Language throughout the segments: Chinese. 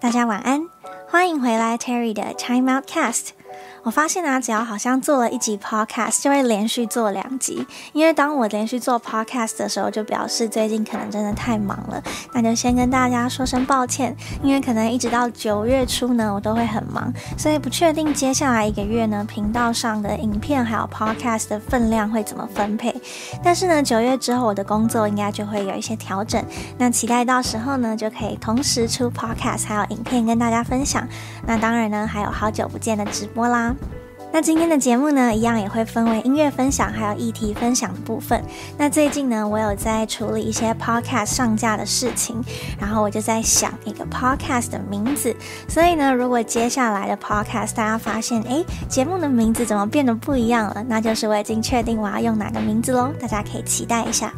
大家晚安，欢迎回来 Terry 的 Time Out Cast。我发现啊，只要好像做了一集 podcast，就会连续做两集。因为当我连续做 podcast 的时候，就表示最近可能真的太忙了。那就先跟大家说声抱歉，因为可能一直到九月初呢，我都会很忙，所以不确定接下来一个月呢，频道上的影片还有 podcast 的分量会怎么分配。但是呢，九月之后我的工作应该就会有一些调整。那期待到时候呢，就可以同时出 podcast 还有影片跟大家分享。那当然呢，还有好久不见的直播啦。那今天的节目呢，一样也会分为音乐分享还有议题分享的部分。那最近呢，我有在处理一些 podcast 上架的事情，然后我就在想一个 podcast 的名字。所以呢，如果接下来的 podcast 大家发现，诶，节目的名字怎么变得不一样了？那就是我已经确定我要用哪个名字喽，大家可以期待一下。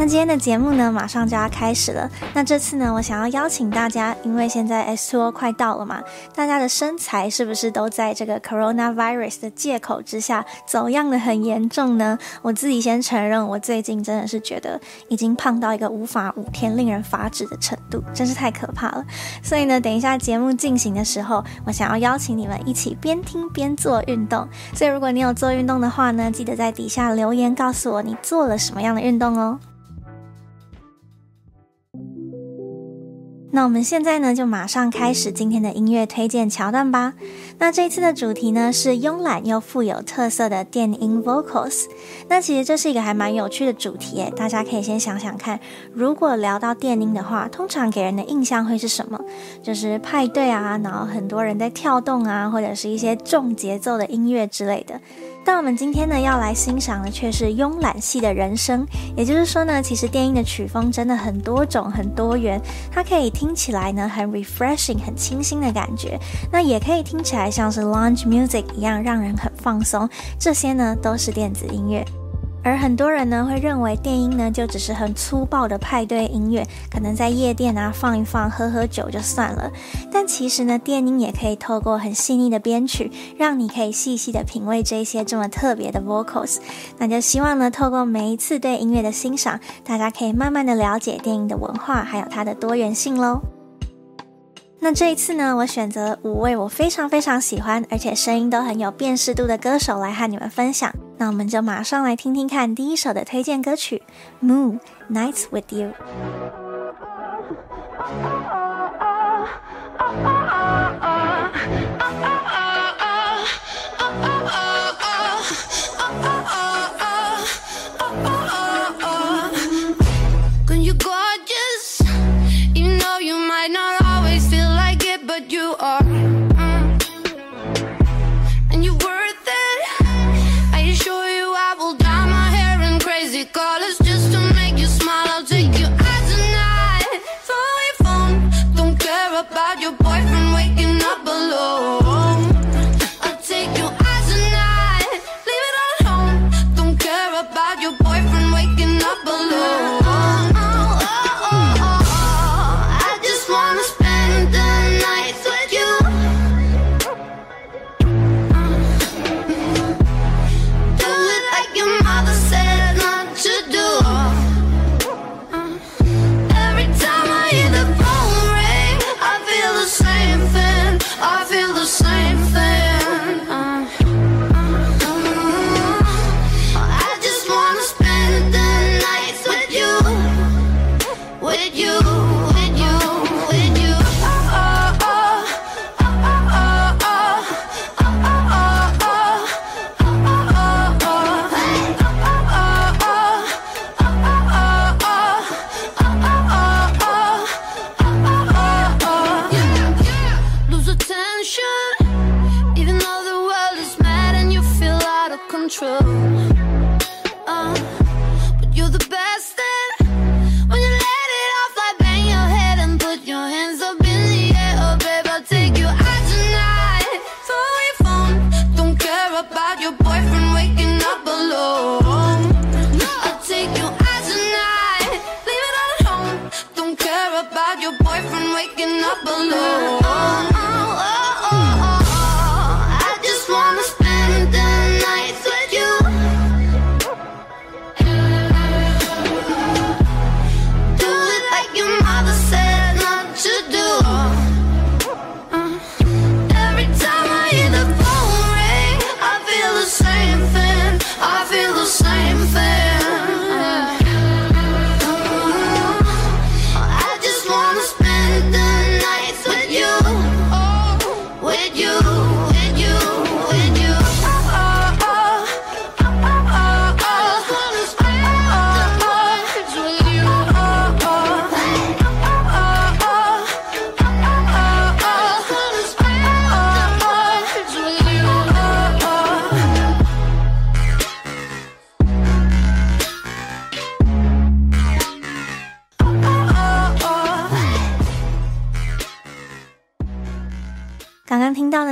那今天的节目呢，马上就要开始了。那这次呢，我想要邀请大家，因为现在 S2O 快到了嘛，大家的身材是不是都在这个 Coronavirus 的借口之下走样的很严重呢？我自己先承认，我最近真的是觉得已经胖到一个无法无天、令人发指的程度，真是太可怕了。所以呢，等一下节目进行的时候，我想要邀请你们一起边听边做运动。所以如果你有做运动的话呢，记得在底下留言告诉我你做了什么样的运动哦。那我们现在呢，就马上开始今天的音乐推荐桥段吧。那这一次的主题呢，是慵懒又富有特色的电音 vocals。那其实这是一个还蛮有趣的主题诶，大家可以先想想看，如果聊到电音的话，通常给人的印象会是什么？就是派对啊，然后很多人在跳动啊，或者是一些重节奏的音乐之类的。但我们今天呢，要来欣赏的却是慵懒系的人生，也就是说呢，其实电音的曲风真的很多种、很多元，它可以听起来呢很 refreshing、很清新的感觉，那也可以听起来像是 lounge music 一样，让人很放松。这些呢都是电子音乐。而很多人呢会认为电音呢就只是很粗暴的派对音乐，可能在夜店啊放一放、喝喝酒就算了。但其实呢，电音也可以透过很细腻的编曲，让你可以细细的品味这些这么特别的 vocals。那就希望呢，透过每一次对音乐的欣赏，大家可以慢慢的了解电音的文化，还有它的多元性喽。那这一次呢，我选择五位我非常非常喜欢，而且声音都很有辨识度的歌手来和你们分享。那我们就马上来听听看第一首的推荐歌曲《Moon Nights with You》。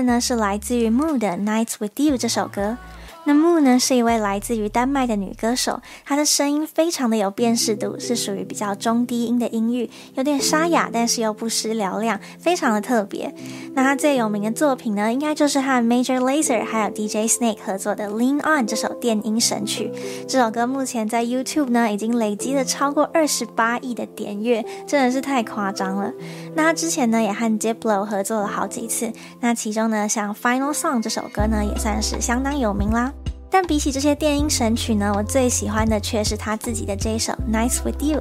呢是来自于 Moo 的《Nights with You》这首歌。那 Moo 呢是一位来自于丹麦的女歌手，她的声音非常的有辨识度，是属于比较中低音的音域，有点沙哑，但是又不失嘹亮，非常的特别。那她最有名的作品呢，应该就是和 Major Lazer 还有 DJ Snake 合作的《Lean On》这首电音神曲。这首歌目前在 YouTube 呢已经累积了超过二十八亿的点阅，真的是太夸张了。那她之前呢也和 Diplo 合作了好几次，那其中呢像《Final Song》这首歌呢也算是相当有名啦。但比起这些电音神曲呢，我最喜欢的却是他自己的这一首《Nice with You》。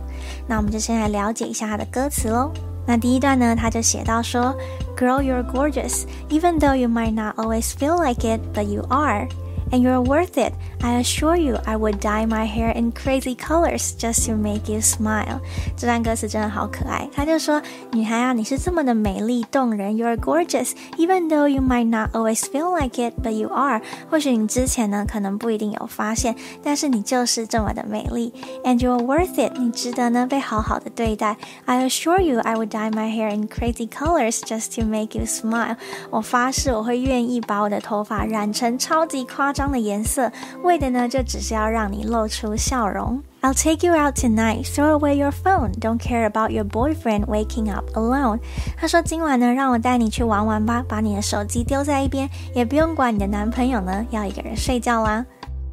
那我们就先来了解一下他的歌词喽。那第一段呢，他就写到说：“Girl, you're gorgeous, even though you might not always feel like it, but you are.” And you're worth it. I assure you, I would dye my hair in crazy colors just to make you smile. 这段歌词真的好可爱。他就说：“女孩啊，你是这么的美丽动人。You're gorgeous, even though you might not always feel like it, but you are. 或许你之前呢，可能不一定有发现，但是你就是这么的美丽。And you're worth it. 你值得呢被好好的对待。I assure you, I would dye my hair in crazy colors just to make you smile. 我发誓我会愿意把我的头发染成超级夸。 张的颜色，为的呢就只是要让你露出笑容。I'll take you out tonight. Throw away your phone. Don't care about your boyfriend waking up alone. 他说今晚呢，让我带你去玩玩吧，把你的手机丢在一边，也不用管你的男朋友呢要一个人睡觉啦。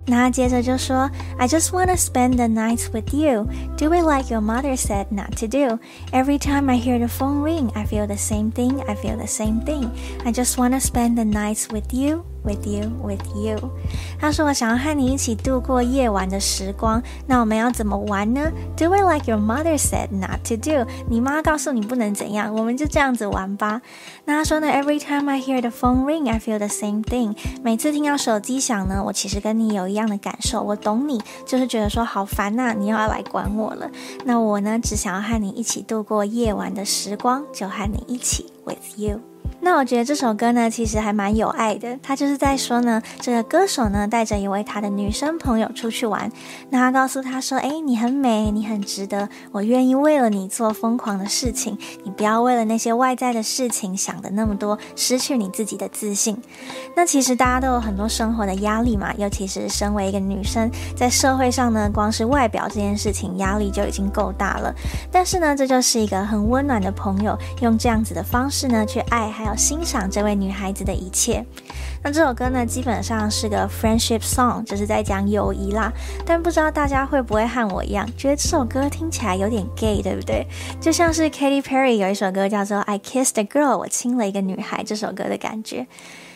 那他接着就说，I just wanna spend the night with you. Do it like your mother said not to do. Every time I hear the phone ring, I feel the same thing. I feel the same thing. I just wanna spend the nights with you. With you, with you。他说：“我想要和你一起度过夜晚的时光。那我们要怎么玩呢？Do it like your mother said not to do。你妈告诉你不能怎样，我们就这样子玩吧。那他说呢？Every time I hear the phone ring, I feel the same thing。每次听到手机响呢，我其实跟你有一样的感受。我懂你，就是觉得说好烦呐，你又要来管我了。那我呢，只想要和你一起度过夜晚的时光，就和你一起，with you。”那我觉得这首歌呢，其实还蛮有爱的。他就是在说呢，这个歌手呢带着一位他的女生朋友出去玩，那他告诉他说：“诶，你很美，你很值得，我愿意为了你做疯狂的事情。你不要为了那些外在的事情想的那么多，失去你自己的自信。”那其实大家都有很多生活的压力嘛，尤其是身为一个女生，在社会上呢，光是外表这件事情压力就已经够大了。但是呢，这就是一个很温暖的朋友，用这样子的方式呢去爱，还有。欣赏这位女孩子的一切。那这首歌呢，基本上是个 friendship song，就是在讲友谊啦。但不知道大家会不会和我一样，觉得这首歌听起来有点 gay，对不对？就像是 Katy Perry 有一首歌叫做《I Kissed a Girl》，我亲了一个女孩，这首歌的感觉。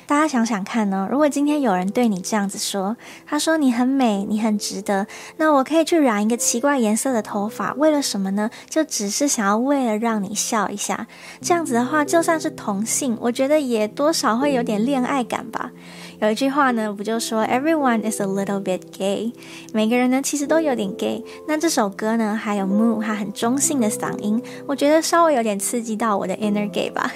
大家想想看呢，如果今天有人对你这样子说，他说你很美，你很值得，那我可以去染一个奇怪颜色的头发，为了什么呢？就只是想要为了让你笑一下。这样子的话，就算是同性，我觉得也多少会有点恋爱感吧。有一句话呢，不就说 Everyone is a little bit gay，每个人呢其实都有点 gay。那这首歌呢，还有 Moo 他很中性的嗓音，我觉得稍微有点刺激到我的 inner gay 吧。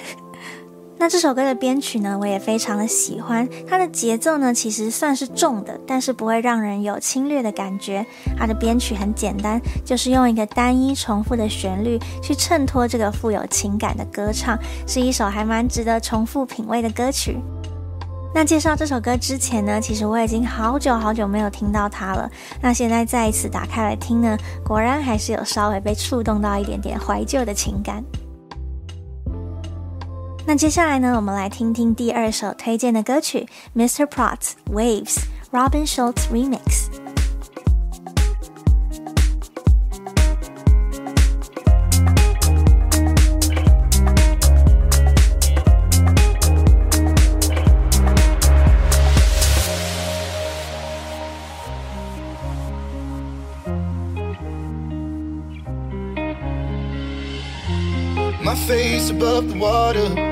那这首歌的编曲呢，我也非常的喜欢。它的节奏呢，其实算是重的，但是不会让人有侵略的感觉。它的编曲很简单，就是用一个单一重复的旋律去衬托这个富有情感的歌唱，是一首还蛮值得重复品味的歌曲。那介绍这首歌之前呢，其实我已经好久好久没有听到它了。那现在再一次打开来听呢，果然还是有稍微被触动到一点点怀旧的情感。那接下来呢，我们来听听第二首推荐的歌曲，Mr. Prots Waves Robin Schulz Remix。My face above the water.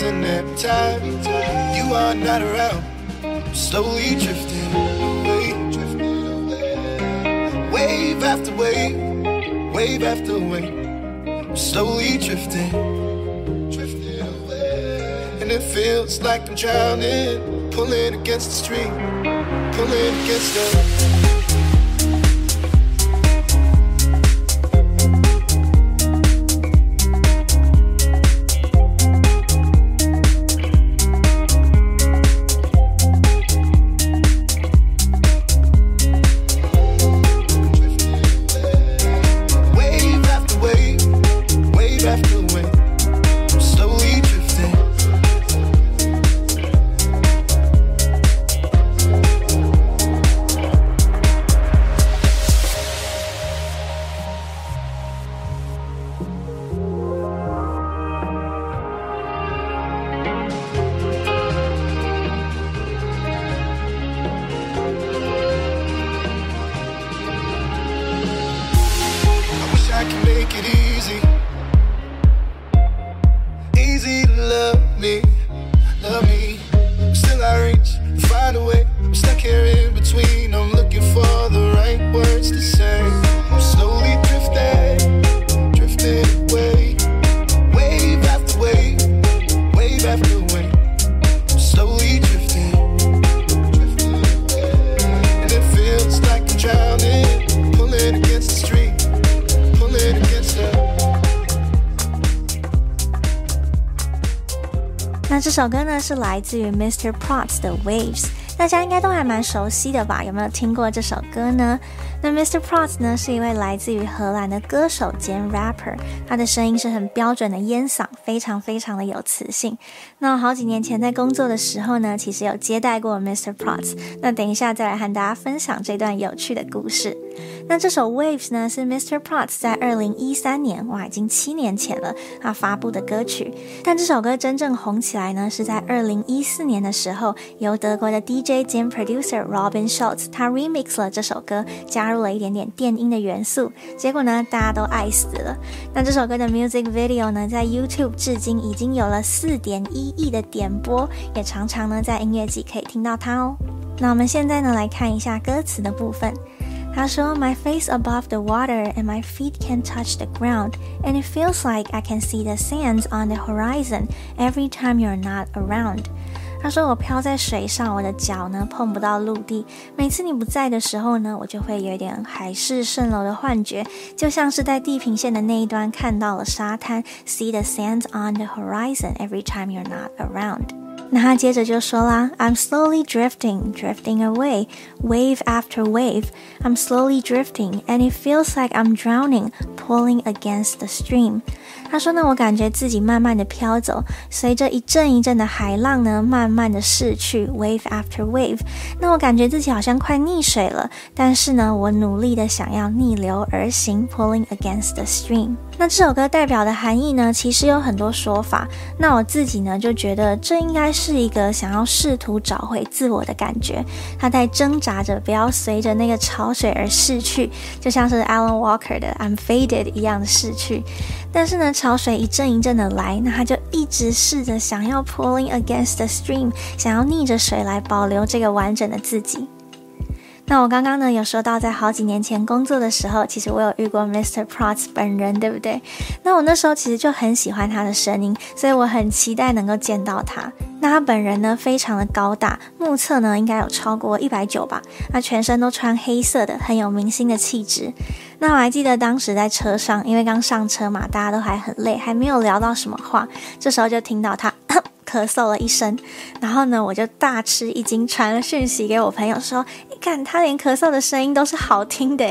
horizon every time you are not around. I'm slowly drifting away, drifting away. Wave after wave, wave after wave. I'm slowly drifting, drifting away. And it feels like I'm drowning, pulling against the stream, pulling against the. 来自于 Mr. Potts 的 Waves，大家应该都还蛮熟悉的吧？有没有听过这首歌呢？那 Mr. Potts 呢是一位来自于荷兰的歌手兼 rapper，他的声音是很标准的烟嗓，非常非常的有磁性。那好几年前在工作的时候呢，其实有接待过 Mr. Potts，那等一下再来和大家分享这段有趣的故事。那这首 Waves 呢是 Mr. Potts 在二零一三年，哇，已经七年前了，他发布的歌曲。但这首歌真正红起来呢，是在二零一四年的时候，由德国的 DJ 兼 producer Robin Schulz 他 remix 了这首歌，加入了一点点电音的元素，结果呢，大家都爱死了。那这首歌的 music video 呢，在 YouTube 至今已经有了四点一亿的点播，也常常呢在音乐季可以听到它哦。那我们现在呢来看一下歌词的部分。他说：“My face above the water and my feet can touch the ground, and it feels like I can see the sands on the horizon every time you're not around。”他说：“我飘在水上，我的脚呢碰不到陆地。每次你不在的时候呢，我就会有一点海市蜃楼的幻觉，就像是在地平线的那一端看到了沙滩，see the sands on the horizon every time you're not around。” 那他接着就说啦：“I'm slowly drifting, drifting away, wave after wave. I'm slowly drifting, and it feels like I'm drowning, pulling against the stream。”他说呢，我感觉自己慢慢的飘走，随着一阵一阵的海浪呢，慢慢的逝去，wave after wave。那我感觉自己好像快溺水了，但是呢，我努力的想要逆流而行，pulling against the stream。那这首歌代表的含义呢，其实有很多说法。那我自己呢，就觉得这应该是一个想要试图找回自我的感觉。他在挣扎着，不要随着那个潮水而逝去，就像是 Alan Walker 的 I'm Faded 一样的逝去。但是呢，潮水一阵一阵的来，那他就一直试着想要 pulling against the stream，想要逆着水来保留这个完整的自己。那我刚刚呢有说到，在好几年前工作的时候，其实我有遇过 Mr. Prot 本人，对不对？那我那时候其实就很喜欢他的声音，所以我很期待能够见到他。那他本人呢非常的高大，目测呢应该有超过一百九吧。他全身都穿黑色的，很有明星的气质。那我还记得当时在车上，因为刚上车嘛，大家都还很累，还没有聊到什么话，这时候就听到他咳嗽了一声，然后呢，我就大吃一惊，传了讯息给我朋友说：“你看，他连咳嗽的声音都是好听的。”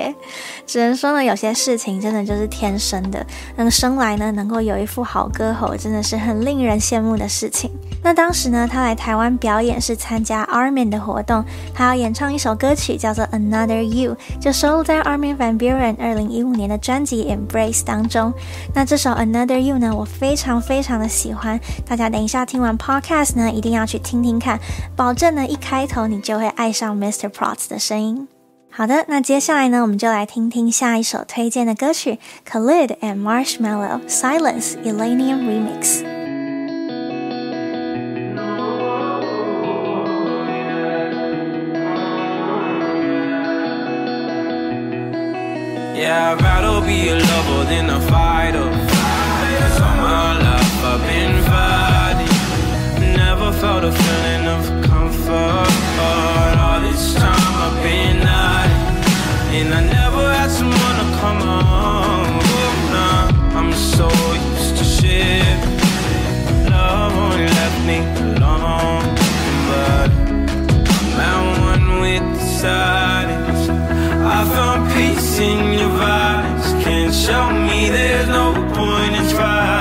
只能说呢，有些事情真的就是天生的，能生来呢能够有一副好歌喉，真的是很令人羡慕的事情。那当时呢，他来台湾表演是参加 Armin 的活动，他要演唱一首歌曲叫做 Another You，就收录在 Armin van Buren 二零一五年的专辑 Embrace 当中。那这首 Another You 呢，我非常非常的喜欢，大家等一下听完Podcast 呢，一定要去听听看，保证呢一开头你就会爱上 Mr. Potts。 Watts 的声音。好的，那接下来呢，我们就来听听下一首推荐的歌曲，Khalid and Marshmello Silence Illenium Remix。Yeah, I'd rather be a lover than a fighter. Cause all my life I've been fighting. Felt a feeling of comfort. All this time I've been And I never had someone to come home. Nah, I'm so used to shit. Love only left me alone. But I'm at one with the silence. I found peace in your vibes. Can't show me there's no point in trying.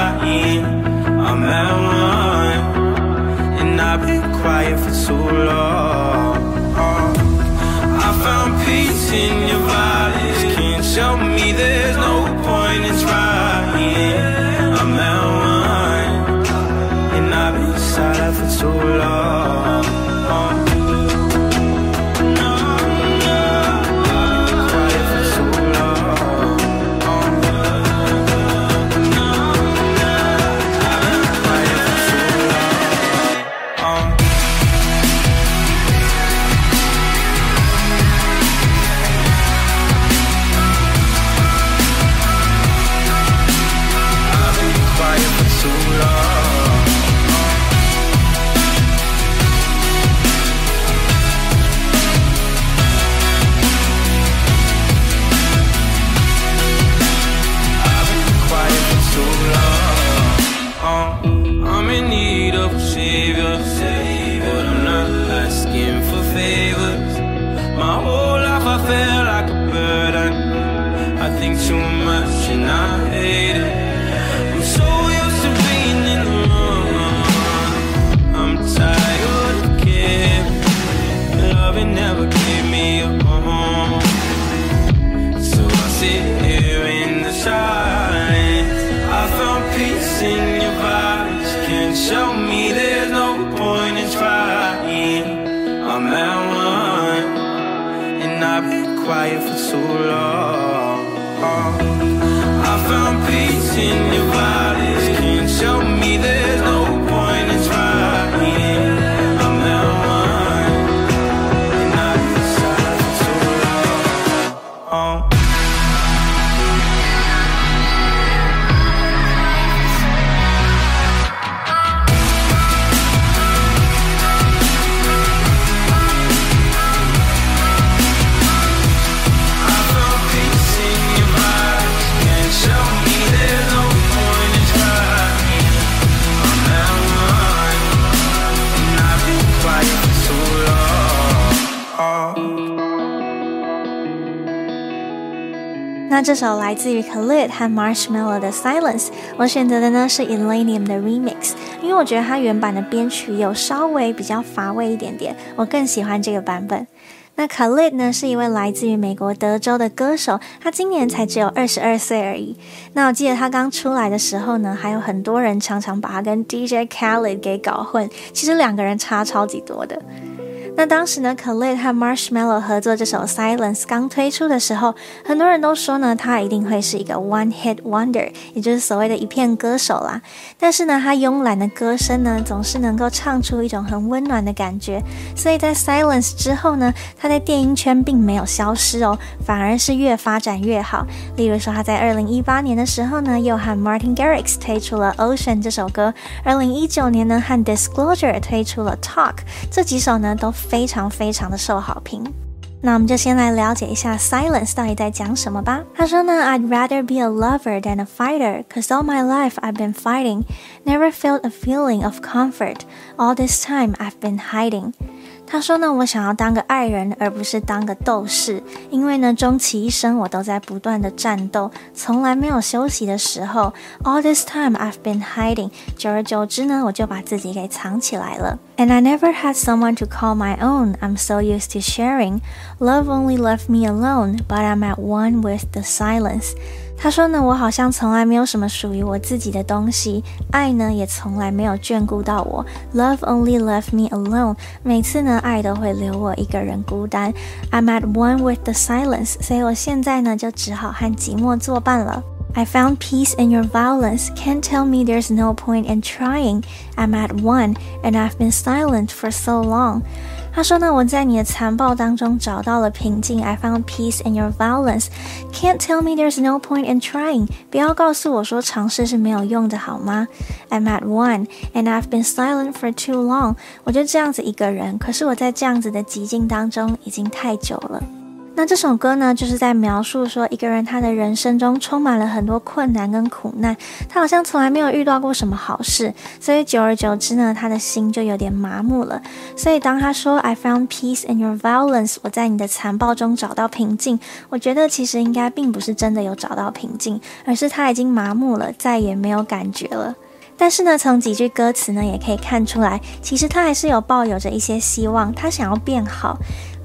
Too long. I found peace in your bodies. Can't show me I'm at one, and I've been quiet for too long. I found peace in your bodies. 那这首来自于 Khalid 和 Marshmello 的 Silence，我选择的呢是 Illenium 的 Remix，因为我觉得它原版的编曲有稍微比较乏味一点点，我更喜欢这个版本。那 Khalid 呢是一位来自于美国德州的歌手，他今年才只有二十二岁而已。那我记得他刚出来的时候呢，还有很多人常常把他跟 DJ Khaled 给搞混，其实两个人差超级多的。那当时呢，Khalid 和 Marshmallow 合作这首《Silence》刚推出的时候，很多人都说呢，他一定会是一个 One Hit Wonder，也就是所谓的一片歌手啦。但是呢，他慵懒的歌声呢，总是能够唱出一种很温暖的感觉。所以在《Silence》之后呢，他在电音圈并没有消失哦，反而是越发展越好。例如说，他在二零一八年的时候呢，又和 Martin Garrix 推出了《Ocean》这首歌；二零一九年呢，和 Disclosure 推出了《Talk》，这几首呢都非常非常的受好评。那我们就先来了解一下《Silence》到底在讲什么吧。他说呢，I'd rather be a lover than a fighter, cause all my life I've been fighting, never felt a feeling of comfort. All this time I've been hiding. 他说呢，我想要当个爱人，而不是当个斗士，因为呢，终其一生我都在不断的战斗，从来没有休息的时候。All this time I've been hiding，久而久之呢，我就把自己给藏起来了。And I never had someone to call my own. I'm so used to sharing. Love only left me alone, but I'm at one with the silence. 他说呢，我好像从来没有什么属于我自己的东西，爱呢也从来没有眷顾到我。Love only left me alone。每次呢，爱都会留我一个人孤单。I'm at one with the silence。所以我现在呢，就只好和寂寞作伴了。I found peace in your violence. Can't tell me there's no point in trying. I'm at one, and I've been silent for so long. 他说呢，我在你的残暴当中找到了平静。I found peace in your violence. Can't tell me there's no point in trying. 不要告诉我说尝试是没有用的，好吗？I'm at one, and I've been silent for too long. 我就这样子一个人，可是我在这样子的寂静当中已经太久了。那这首歌呢，就是在描述说，一个人他的人生中充满了很多困难跟苦难，他好像从来没有遇到过什么好事，所以久而久之呢，他的心就有点麻木了。所以当他说 "I found peace in your violence"，我在你的残暴中找到平静，我觉得其实应该并不是真的有找到平静，而是他已经麻木了，再也没有感觉了。但是呢，从几句歌词呢，也可以看出来，其实他还是有抱有着一些希望，他想要变好。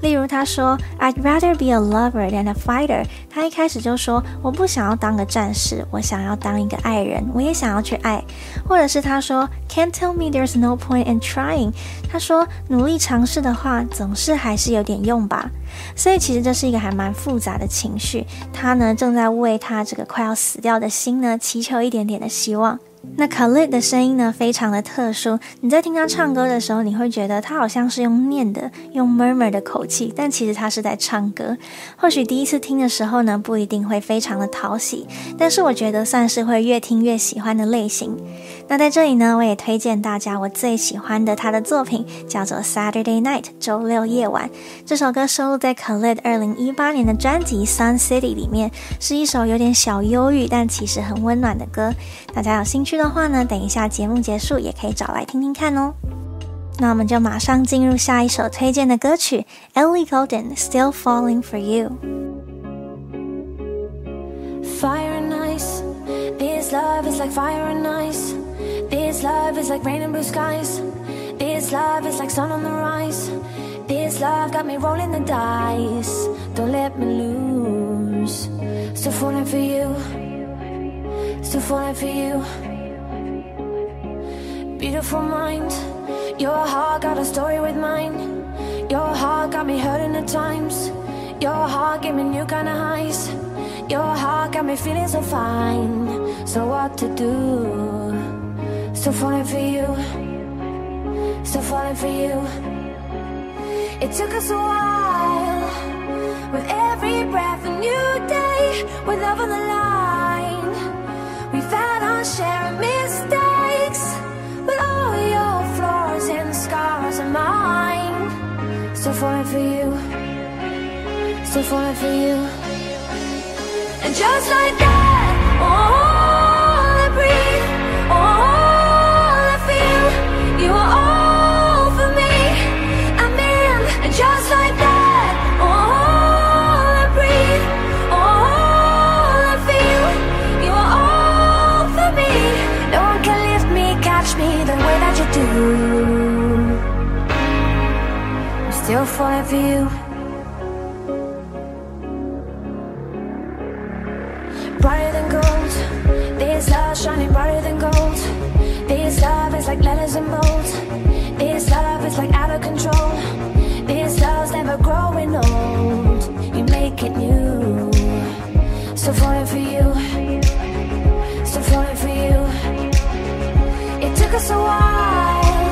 例如，他说：“I'd rather be a lover than a fighter。”他一开始就说：“我不想要当个战士，我想要当一个爱人，我也想要去爱。”或者是他说：“Can't tell me there's no point in trying。”他说：“努力尝试的话，总是还是有点用吧。”所以，其实这是一个还蛮复杂的情绪。他呢，正在为他这个快要死掉的心呢，祈求一点点的希望。那 Khalid 的声音呢，非常的特殊。你在听他唱歌的时候，你会觉得他好像是用念的、用 murmur 的口气，但其实他是在唱歌。或许第一次听的时候呢，不一定会非常的讨喜，但是我觉得算是会越听越喜欢的类型。那在这里呢，我也推荐大家我最喜欢的他的作品，叫做 Saturday Night 周六夜晚。这首歌收录在 Khalid 二零一八年的专辑 Sun City 里面，是一首有点小忧郁，但其实很温暖的歌。大家有兴趣的话呢，等一下节目结束也可以找来听听看哦。那我们就马上进入下一首推荐的歌曲，Ellie Goulding Still Falling for You。Fire and ice, this love is like fire and ice. This love is like rain and blue skies. This love is like sun on the rise. This love got me rolling the dice. Don't let me lose. Still falling for you. Still falling for you. Beautiful mind, your heart got a story with mine. Your heart got me hurting at times. Your heart gave me new kind of highs. Your heart got me feeling so fine. So what to do? Still falling for you. Still falling for you. It took us a while. With every breath, a new day. Still falling for you. And just like that, all I breathe, all I feel, you are all for me. I'm in. And just like that, all I breathe, all I feel, you are all for me. No one can lift me, catch me the way that you do. I'm still falling for you. Like letters in bold. This love is like out of control. This love's never growing old. You make it new. Still falling for you. Still falling for you. It took us a while.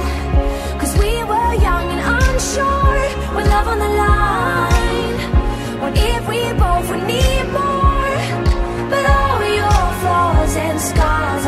Cause we were young and unsure. With love on the line. What if we both would need more? But all your flaws and scars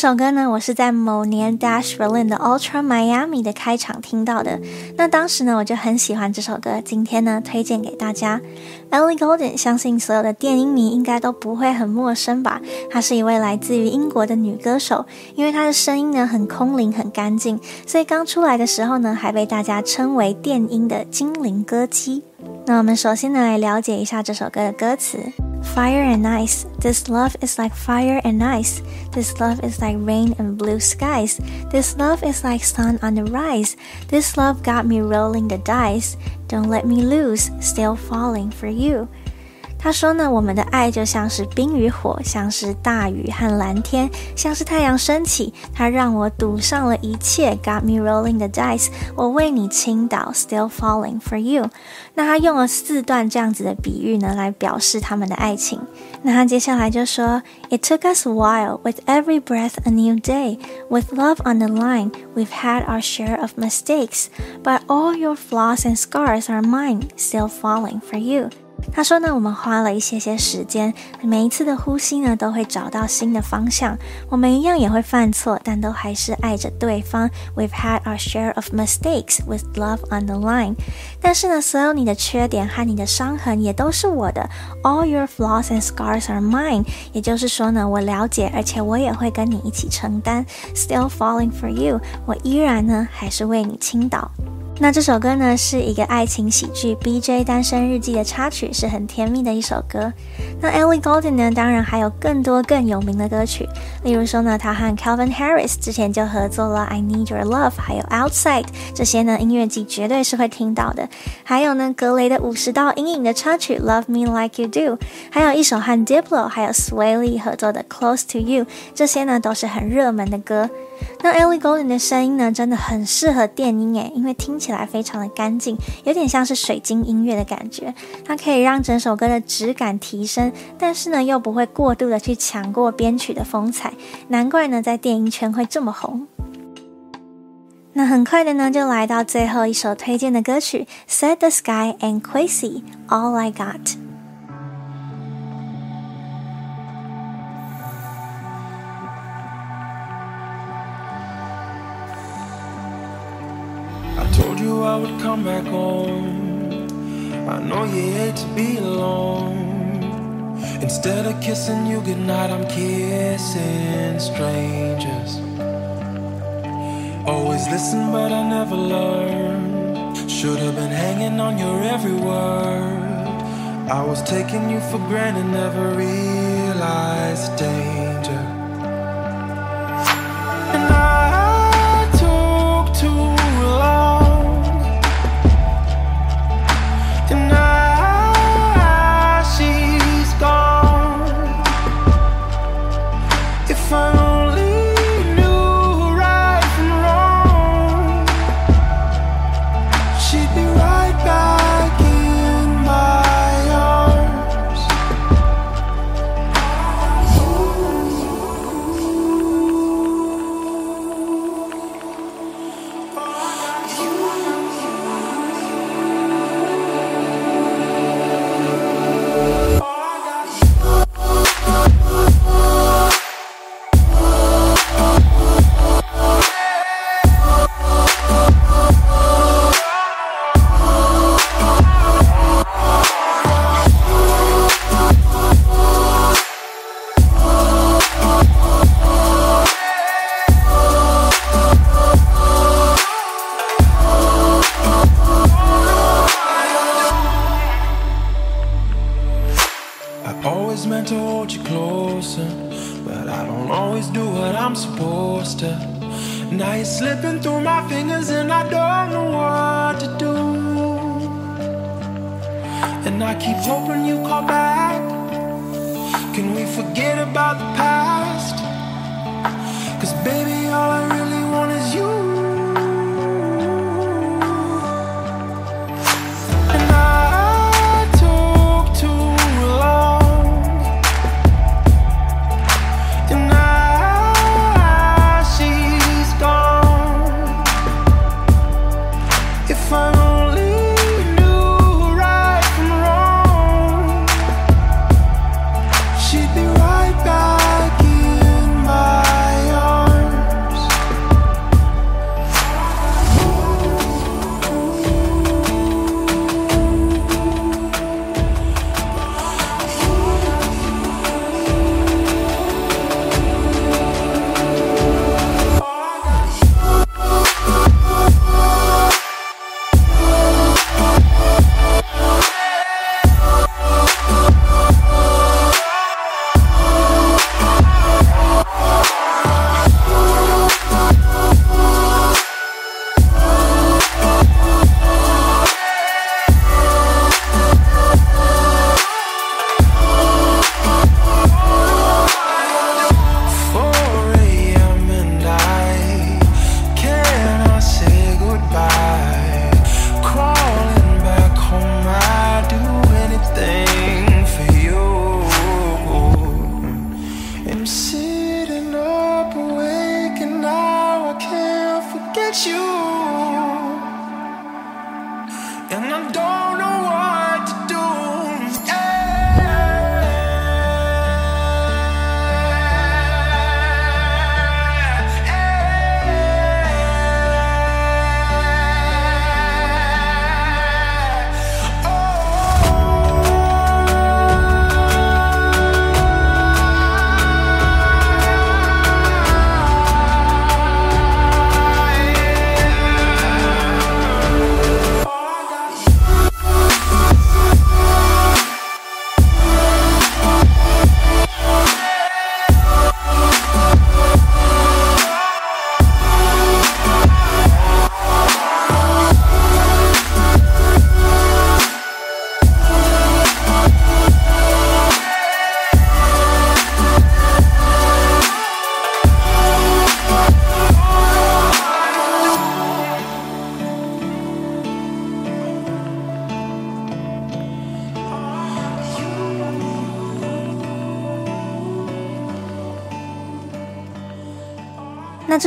这首歌呢，我是在某年 Dash Berlin 的 Ultra Miami 的开场听到的。那当时呢，我就很喜欢这首歌，今天呢，推荐给大家。Ellie Goulding，相信所有的电音迷应该都不会很陌生吧？她是一位来自于英国的女歌手，因为她的声音呢很空灵、很干净，所以刚出来的时候呢，还被大家称为电音的精灵歌姬。那我们首先呢，来了解一下这首歌的歌词。Fire and ice, this love is like fire and ice. This love is like rain and blue skies. This love is like sun on the rise. This love got me rolling the dice. Don't let me lose, still falling for you. 他说呢，我们的爱就像是冰与火，像是大雨和蓝天，像是太阳升起。它让我赌上了一切，Got me rolling the dice。我为你倾倒，Still falling for you。那他用了四段这样子的比喻呢，来表示他们的爱情。那他接下来就说，It took us a while, with every breath a new day, with love on the line, we've had our share of mistakes, but all your flaws and scars are mine, still falling for you。 他说呢，我们花了一些些时间，每一次的呼吸呢，都会找到新的方向。我们一样也会犯错，但都还是爱着对方。We've had our share of mistakes with love on the line。但是呢，所有你的缺点和你的伤痕也都是我的。All your flaws and scars are mine。也就是说呢，我了解，而且我也会跟你一起承担。Still falling for you。我依然呢，还是为你倾倒。那这首歌呢，是一个爱情喜剧《BJ 单身日记》的插曲，是很甜蜜的一首歌。那 Ellie Goulding 呢，当然还有更多更有名的歌曲，例如说呢，他和 Calvin Harris 之前就合作了《I Need Your Love》，还有《Outside》这些呢，音乐季绝对是会听到的。还有呢，格雷的五十道阴影的插曲《Love Me Like You Do》，还有一首和 Diplo 还有 Swae Lee 合作的《Close to You》，这些呢都是很热门的歌。那 Ellie Goulding 的声音呢，真的很适合电音诶，因为听起来非常的干净，有点像是水晶音乐的感觉。它可以让整首歌的质感提升，但是呢，又不会过度的去抢过编曲的风采。难怪呢，在电音圈会这么红。那很快的呢，就来到最后一首推荐的歌曲，Set the Sky and Quasi All I Got。Come back home. I know you hate to be alone. Instead of kissing you goodnight, I'm kissing strangers. Always listen, but I never learned. Should have been hanging on your every word. I was taking you for granted, never realized danger.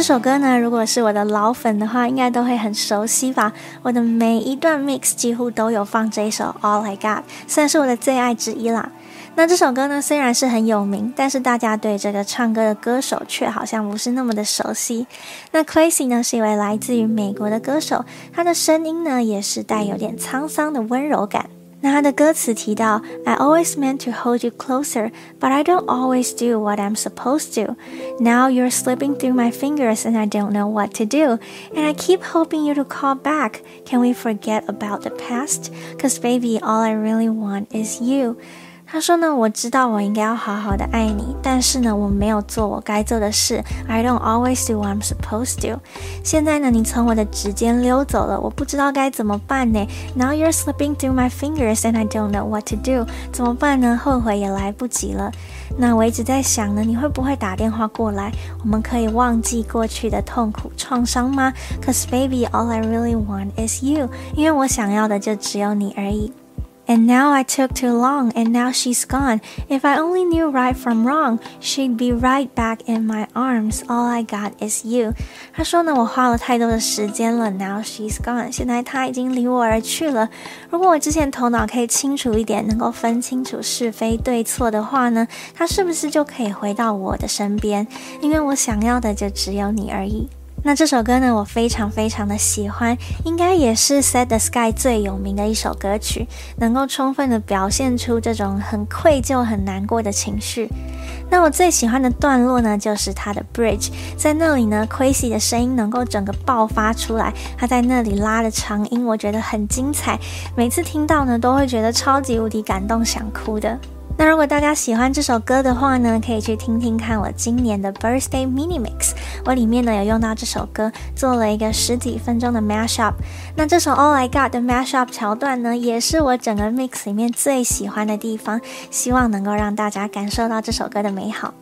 这首歌呢，如果是我的老粉的话，应该都会很熟悉吧？我的每一段 mix 几乎都有放这一首 All I Got，算是我的最爱之一啦。那这首歌呢，虽然是很有名，但是大家对这个唱歌的歌手却好像不是那么的熟悉。那 Crazy 呢，是一位来自于美国的歌手，他的声音呢，也是带有点沧桑的温柔感。那他的歌词提到，I always meant to hold you closer, but I don't always do what I'm supposed to. Now you're slipping through my fingers and I don't know what to do. And I keep hoping you to call back. Can we forget about the past? Cause baby, all I really want is you. 他说呢，我知道我应该要好好的爱你，但是呢，我没有做我该做的事。I don't always do what I'm supposed to。现在呢，你从我的指尖溜走了，我不知道该怎么办呢。Now you're slipping through my fingers and I don't know what to do。怎么办呢？后悔也来不及了。那我一直在想呢，你会不会打电话过来？我们可以忘记过去的痛苦创伤吗？Cause baby, all I really want is you。因为我想要的就只有你而已。And now I took too long, and now she's gone. If I only knew right from wrong, she'd be right back in my arms. All I got is you. 他说呢，我花了太多的时间了。Now she's gone. 现在她已经离我而去了。如果我之前头脑可以清楚一点，能够分清楚是非对错的话呢，她是不是就可以回到我的身边？因为我想要的就只有你而已。 那这首歌呢，我非常非常的喜欢，应该也是 Set the Sky 最有名的一首歌曲，能够充分的表现出这种很愧疚、很难过的情绪。那我最喜欢的段落呢，就是它的 Bridge，在那里呢 q u a s y 的声音能够整个爆发出来，他在那里拉的长音，我觉得很精彩，每次听到呢，都会觉得超级无敌感动，想哭的。那如果大家喜欢这首歌的话呢，可以去听听看我今年的 Birthday Mini Mix，我里面呢有用到这首歌做了一个十几分钟的 mashup。那这首 All I Got 的 mashup 桥段呢，也是我整个 mix 里面最喜欢的地方，希望能够让大家感受到这首歌的美好。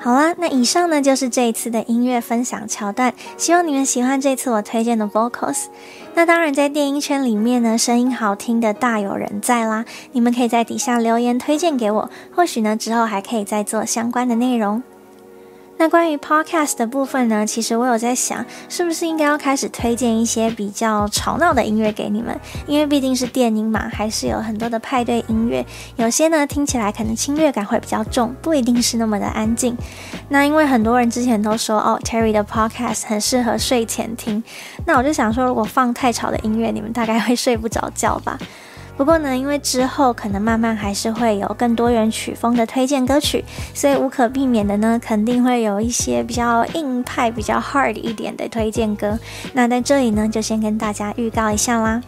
好啦，那以上呢就是这一次的音乐分享桥段，希望你们喜欢这次我推荐的 vocals。那当然，在电音圈里面呢，声音好听的大有人在啦，你们可以在底下留言推荐给我，或许呢之后还可以再做相关的内容。那关于 podcast 的部分呢，其实我有在想，是不是应该要开始推荐一些比较吵闹的音乐给你们？因为毕竟是电音嘛，还是有很多的派对音乐，有些呢听起来可能侵略感会比较重，不一定是那么的安静。那因为很多人之前都说，哦，Terry 的 podcast 很适合睡前听，那我就想说，如果放太吵的音乐，你们大概会睡不着觉吧。不过呢，因为之后可能慢慢还是会有更多元曲风的推荐歌曲，所以无可避免的呢，肯定会有一些比较硬派、比较 hard 一点的推荐歌。那在这里呢，就先跟大家预告一下啦。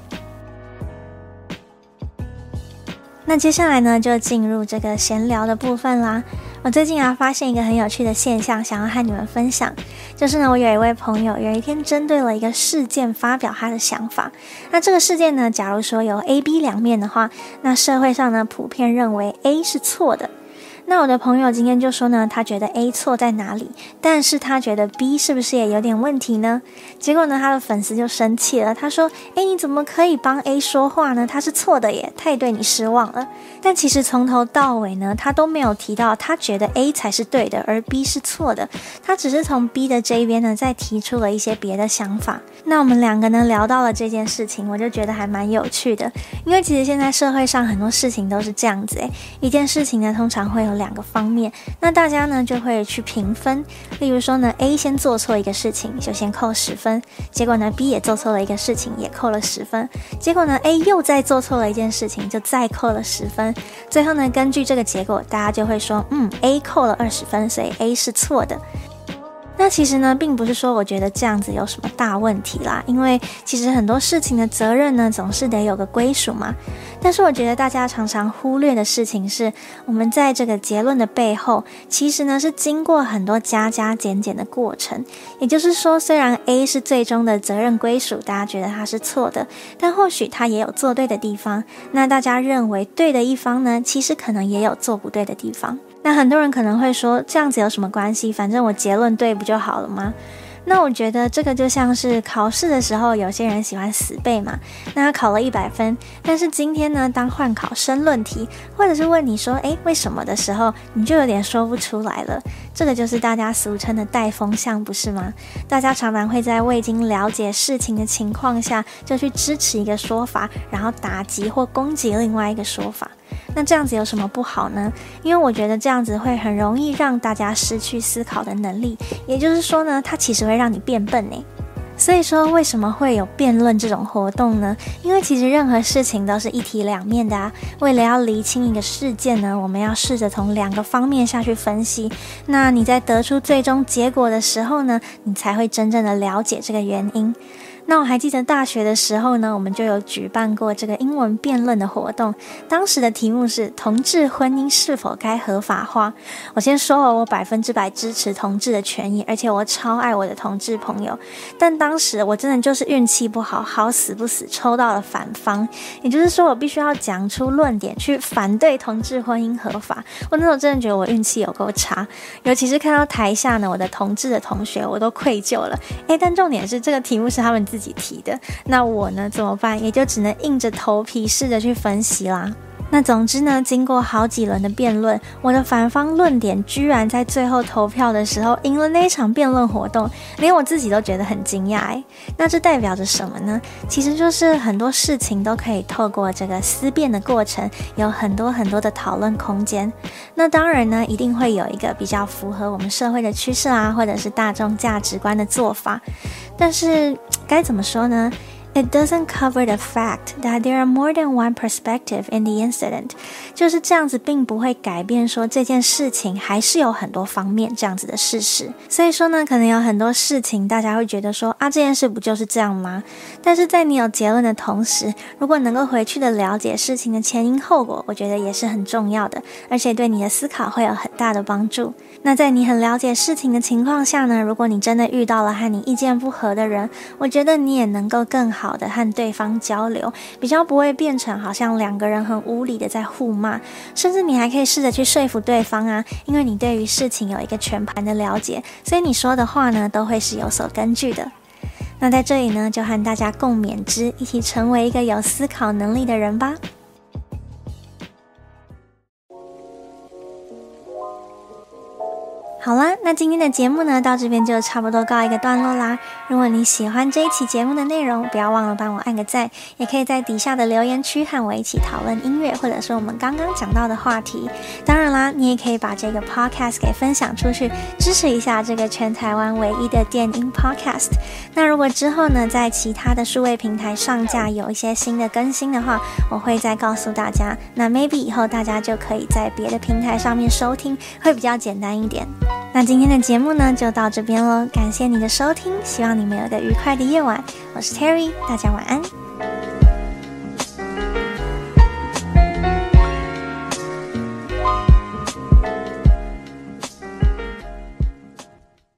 那接下来呢，就进入这个闲聊的部分啦。我最近啊，发现一个很有趣的现象，想要和你们分享。就是呢，我有一位朋友，有一天针对了一个事件发表他的想法。那这个事件呢，假如说有 A、B 两面的话，那社会上呢，普遍认为 A 是错的。那我的朋友今天就说呢，他觉得 A 错在哪里，但是他觉得 B 是不是也有点问题呢？结果呢，他的粉丝就生气了，他说：“诶，你怎么可以帮 A 说话呢？他是错的耶，太对你失望了。”但其实从头到尾呢，他都没有提到他觉得 A 才是对的，而 B 是错的。他只是从 B 的这一边呢，再提出了一些别的想法。那我们两个呢，聊到了这件事情，我就觉得还蛮有趣的，因为其实现在社会上很多事情都是这样子诶，一件事情呢，通常会有。两个方面，那大家呢就会去评分。例如说呢，A 先做错一个事情，就先扣十分；结果呢，B 也做错了一个事情，也扣了十分；结果呢，A 又再做错了一件事情，就再扣了十分。最后呢，根据这个结果，大家就会说，嗯，A 扣了二十分，所以 A 是错的。那其实呢，并不是说我觉得这样子有什么大问题啦，因为其实很多事情的责任呢，总是得有个归属嘛。但是我觉得大家常常忽略的事情是，我们在这个结论的背后，其实呢是经过很多加加减减的过程。也就是说，虽然 A 是最终的责任归属，大家觉得他是错的，但或许他也有做对的地方。那大家认为对的一方呢，其实可能也有做不对的地方。那很多人可能会说，这样子有什么关系？反正我结论对不就好了吗？那我觉得这个就像是考试的时候，有些人喜欢死背嘛。那他考了一百分，但是今天呢，当换考申论题，或者是问你说，诶，为什么的时候，你就有点说不出来了。这个就是大家俗称的带风向，不是吗？大家常常会在未经了解事情的情况下，就去支持一个说法，然后打击或攻击另外一个说法。那这样子有什么不好呢？因为我觉得这样子会很容易让大家失去思考的能力。也就是说呢，它其实会让你变笨呢。所以说，为什么会有辩论这种活动呢？因为其实任何事情都是一体两面的啊。为了要厘清一个事件呢，我们要试着从两个方面下去分析。那你在得出最终结果的时候呢，你才会真正的了解这个原因。那我还记得大学的时候呢，我们就有举办过这个英文辩论的活动。当时的题目是同志婚姻是否该合法化？我先说了，我百分之百支持同志的权益，而且我超爱我的同志朋友。但当时我真的就是运气不好，好死不死抽到了反方。也就是说，我必须要讲出论点去反对同志婚姻合法。我那时候真的觉得我运气有够差，尤其是看到台下呢，我的同志的同学，我都愧疚了。诶，但重点是这个题目是他们自己提的，那我呢，怎么办？也就只能硬着头皮试着去分析啦。那总之呢，经过好几轮的辩论，我的反方论点居然在最后投票的时候赢了那一场辩论活动，连我自己都觉得很惊讶诶。那这代表着什么呢？其实就是很多事情都可以透过这个思辨的过程，有很多很多的讨论空间。那当然呢，一定会有一个比较符合我们社会的趋势啊，或者是大众价值观的做法。但是该怎么说呢？It doesn't cover the fact that there are more than one perspective in the incident。就是这样子，并不会改变说这件事情还是有很多方面这样子的事实。所以说呢，可能有很多事情大家会觉得说啊，这件事不就是这样吗？但是在你有结论的同时，如果能够回去的了解事情的前因后果，我觉得也是很重要的，而且对你的思考会有很大的帮助。那在你很了解事情的情况下呢，如果你真的遇到了和你意见不合的人，我觉得你也能够更好好的和对方交流，比较不会变成好像两个人很无理的在互骂，甚至你还可以试着去说服对方啊，因为你对于事情有一个全盘的了解，所以你说的话呢都会是有所根据的。那在这里呢，就和大家共勉之，一起成为一个有思考能力的人吧。好啦，那今天的节目呢，到这边就差不多告一个段落啦。如果你喜欢这一期节目的内容，不要忘了帮我按个赞，也可以在底下的留言区和我一起讨论音乐，或者是我们刚刚讲到的话题。当然啦，你也可以把这个 podcast 给分享出去，支持一下这个全台湾唯一的电音 podcast。那如果之后呢，在其他的数位平台上架有一些新的更新的话，我会再告诉大家。那 maybe 以后大家就可以在别的平台上面收听，会比较简单一点。那今天的节目呢，就到这边喽。感谢你的收听，希望你们有个愉快的夜晚。我是 Terry，大家晚安。